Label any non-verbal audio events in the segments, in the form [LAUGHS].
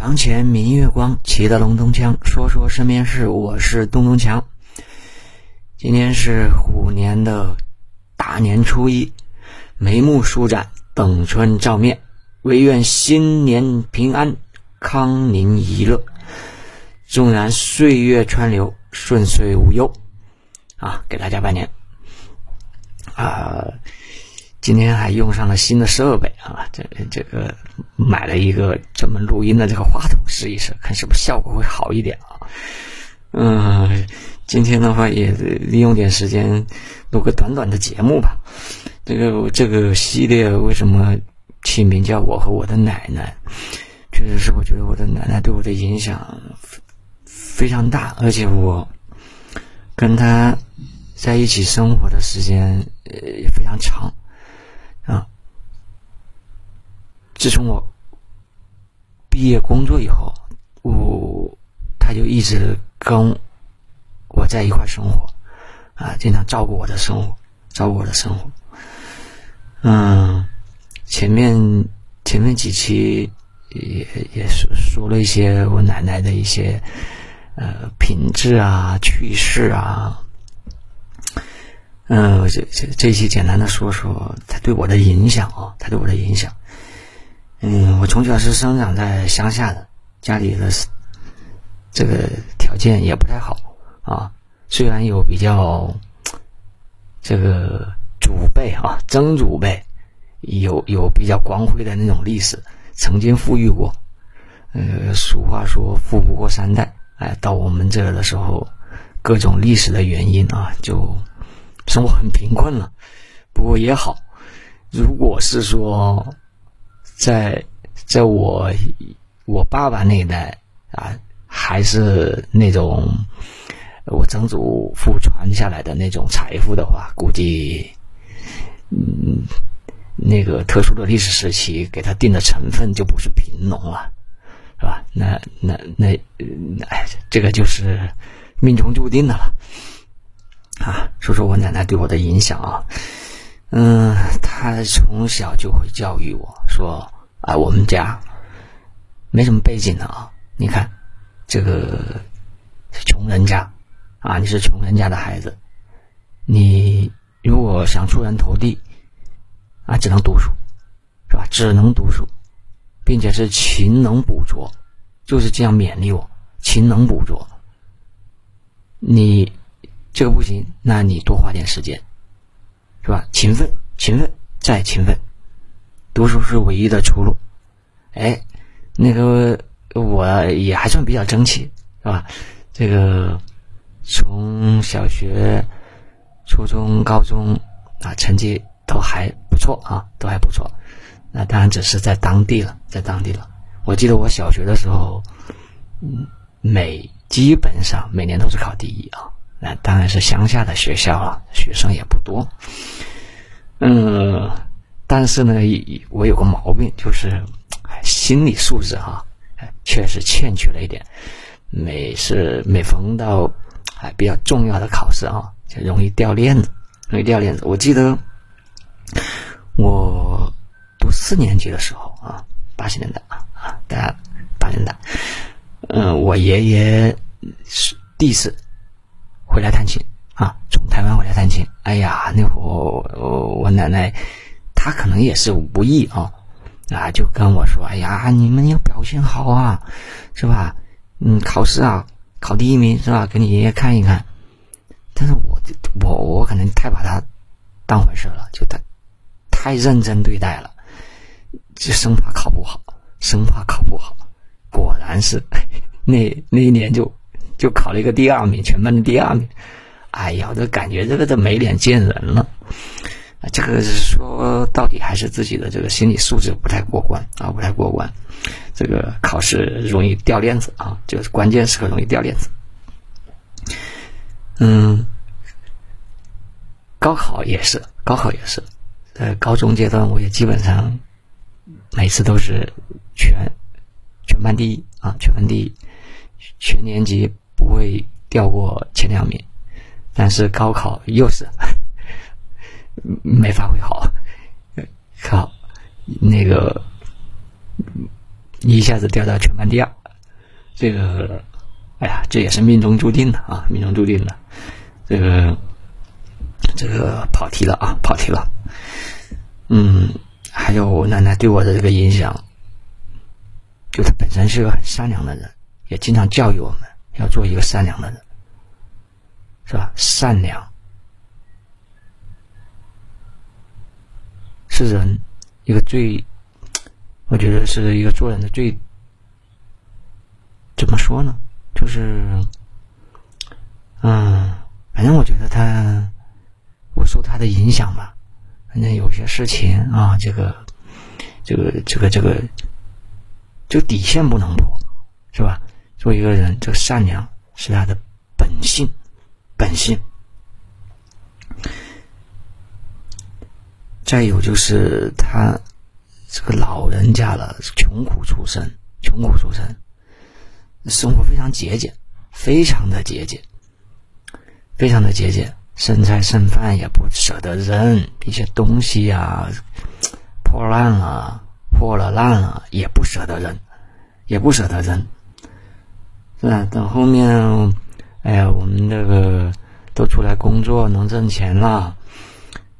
床前明月光，骑着龙东枪，说说身边事。我是东东强。今天是虎年的大年初一，眉目舒展，等春照面，唯愿新年平安，康宁怡乐。纵然岁月川流，顺遂无忧。啊，给大家拜年。啊。今天还用上了新的设备啊，这这个买了一个专门录音的这个话筒试一试，看是不是效果会好一点啊。嗯，今天的话也利用点时间录个短短的节目吧。这个这个系列为什么起名叫我和我的奶奶？确实是我觉得我的奶奶对我的影响非常大，而且我跟她在一起生活的时间也非常长。啊！自从我毕业工作以后，我他就一直跟我在一块生活，啊，经常照顾我的生活，照顾我的生活。嗯，前面前面几期也也说说了一些我奶奶的一些呃品质啊、趣事啊。嗯，这这这期简单的说说他对我的影响啊，他对我的影响。嗯，我从小是生长在乡下的，家里的这个条件也不太好啊。虽然有比较这个祖辈啊，曾祖辈有有比较光辉的那种历史，曾经富裕过。呃，俗话说“富不过三代”，哎，到我们这的时候，各种历史的原因啊，就。生活很贫困了，不过也好。如果是说，在在我我爸爸那一代啊，还是那种我曾祖父传下来的那种财富的话，估计嗯，那个特殊的历史时期给他定的成分就不是贫农了，是吧？那那那哎，这个就是命中注定的了。啊，说说我奶奶对我的影响啊，嗯，他从小就会教育我说啊，我们家没什么背景的啊，你看这个穷人家啊，你是穷人家的孩子，你如果想出人头地啊，只能读书，是吧？只能读书，并且是勤能补拙，就是这样勉励我，勤能补拙，你。这个不行，那你多花点时间，是吧？勤奋，勤奋，再勤奋，读书是唯一的出路。哎，那个我也还算比较争气，是吧？这个从小学、初中、高中啊，成绩都还不错啊，都还不错。那当然只是在当地了，在当地了。我记得我小学的时候，嗯，每基本上每年都是考第一啊。那当然是乡下的学校了，学生也不多。嗯，但是呢，我有个毛病，就是心理素质哈，确实欠缺了一点。每次每逢到哎比较重要的考试啊，就容易掉链子，容易掉链子。我记得我读四年级的时候啊，八十年代啊啊，大家八十年代，嗯，我爷爷是第一次。回来探亲啊，从台湾回来探亲。哎呀，那会我我奶奶，她可能也是无意啊，啊，就跟我说：“哎呀，你们要表现好啊，是吧？嗯，考试啊，考第一名是吧？给你爷爷看一看。”但是我我我可能太把他当回事了，就太太认真对待了，就生怕考不好，生怕考不好。果然是 [LAUGHS] 那那一年就。就考了一个第二名，全班的第二名。哎呀，这感觉这个都没脸见人了。这个说到底还是自己的这个心理素质不太过关啊，不太过关。这个考试容易掉链子啊，就是关键时刻容易掉链子。嗯，高考也是，高考也是。在高中阶段，我也基本上每次都是全全班第一啊，全班第一，全年级。不会掉过前两名，但是高考又是没发挥好，靠那个一下子掉到全班第二。这个，哎呀，这也是命中注定的啊，命中注定的。这个，这个跑题了啊，跑题了。嗯，还有我奶奶对我的这个影响，就她本身是个很善良的人，也经常教育我们要做一个善良的人，是吧？善良是人一个最，我觉得是一个做人的最。怎么说呢？就是，嗯，反正我觉得他，我受他的影响吧。反正有些事情啊，这个，这个，这个，这个，就底线不能破，是吧？做一个人，这个善良是他的本性，本性。再有就是他这个老人家了，穷苦出身，穷苦出身。生活非常节俭，非常的节俭，非常的节俭，剩菜剩饭也不舍得扔，一些东西呀破烂了、破了烂了也不舍得扔，也不舍得扔，是吧？等后面，哎呀，我们这个都出来工作，能挣钱了，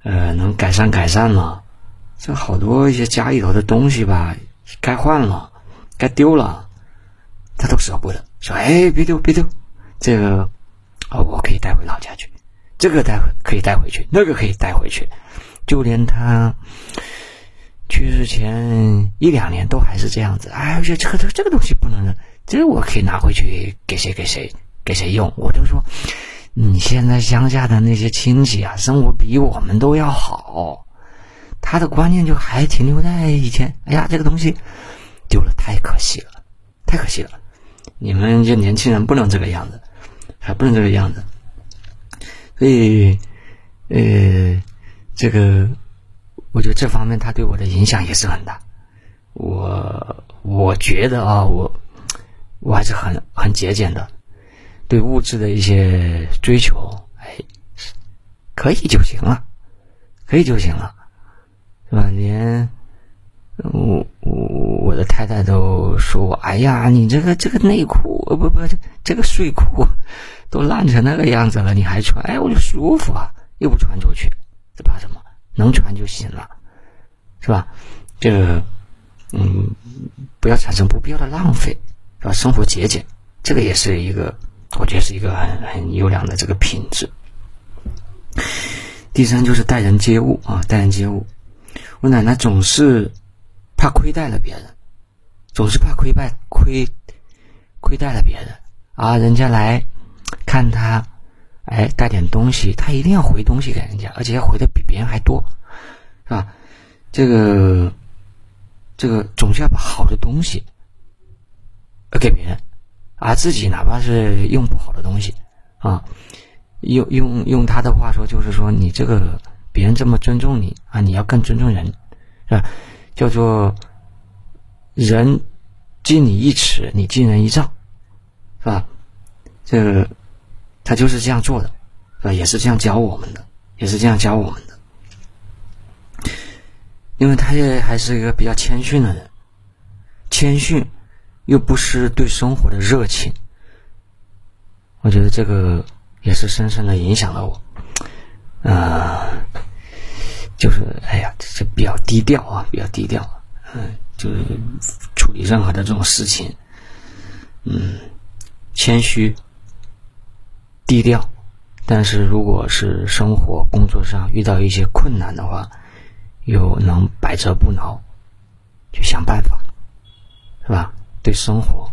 呃，能改善改善了，这好多一些家里头的东西吧，该换了，该丢了。他都舍不得，说：“哎，别丢，别丢，这个啊，我可以带回老家去，这个带回可以带回去，那个可以带回去，就连他去世前一两年都还是这样子。哎，这这个这个东西不能扔，这我可以拿回去给谁给谁给谁用。我就说，你现在乡下的那些亲戚啊，生活比我们都要好，他的观念就还停留在以前。哎呀，这个东西丢了太可惜了，太可惜了。”你们这年轻人不能这个样子，还不能这个样子，所以，呃，这个，我觉得这方面他对我的影响也是很大。我我觉得啊，我我还是很很节俭的，对物质的一些追求，哎，可以就行了，可以就行了，是吧？连我我。我的太太都说我：“哎呀，你这个这个内裤，呃，不不，这个睡裤都烂成那个样子了，你还穿？哎，我就舒服啊，又不穿出去，这怕什么？能穿就行了，是吧？这个，嗯，不要产生不必要的浪费，是吧？生活节俭，这个也是一个，我觉得是一个很很优良的这个品质。第三就是待人接物啊，待人接物，我奶奶总是怕亏待了别人。”总是怕亏败亏亏待了别人啊！人家来看他，哎，带点东西，他一定要回东西给人家，而且要回的比别人还多，是吧？这个这个总是要把好的东西给别人，而自己哪怕是用不好的东西啊，用用用他的话说，就是说你这个别人这么尊重你啊，你要更尊重人，是吧？叫做。人敬你一尺，你敬人一丈，是吧？这个他就是这样做的，是吧？也是这样教我们的，也是这样教我们的。因为他也还是一个比较谦逊的人，谦逊又不失对生活的热情。我觉得这个也是深深的影响了我。啊，就是哎呀，这比较低调啊，比较低调，嗯。就是处理任何的这种事情，嗯，谦虚、低调，但是如果是生活、工作上遇到一些困难的话，又能百折不挠，去想办法，是吧？对生活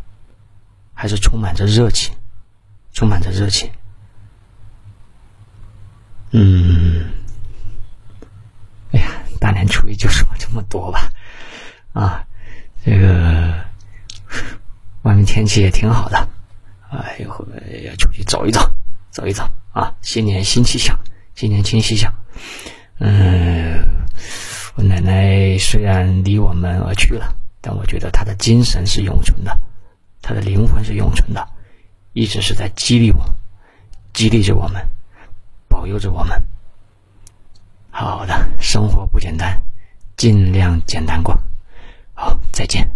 还是充满着热情，充满着热情。嗯，哎呀，大年初一就说这么多吧。啊，这个外面天气也挺好的，哎，一会要出去走一走，走一走啊！新年新气象，新年新气象。嗯，我奶奶虽然离我们而去了，让我觉得他的精神是永存的，他的灵魂是永存的，一直是在激励我，激励着我们，保佑着我们。好的，生活不简单，尽量简单过。好，再见。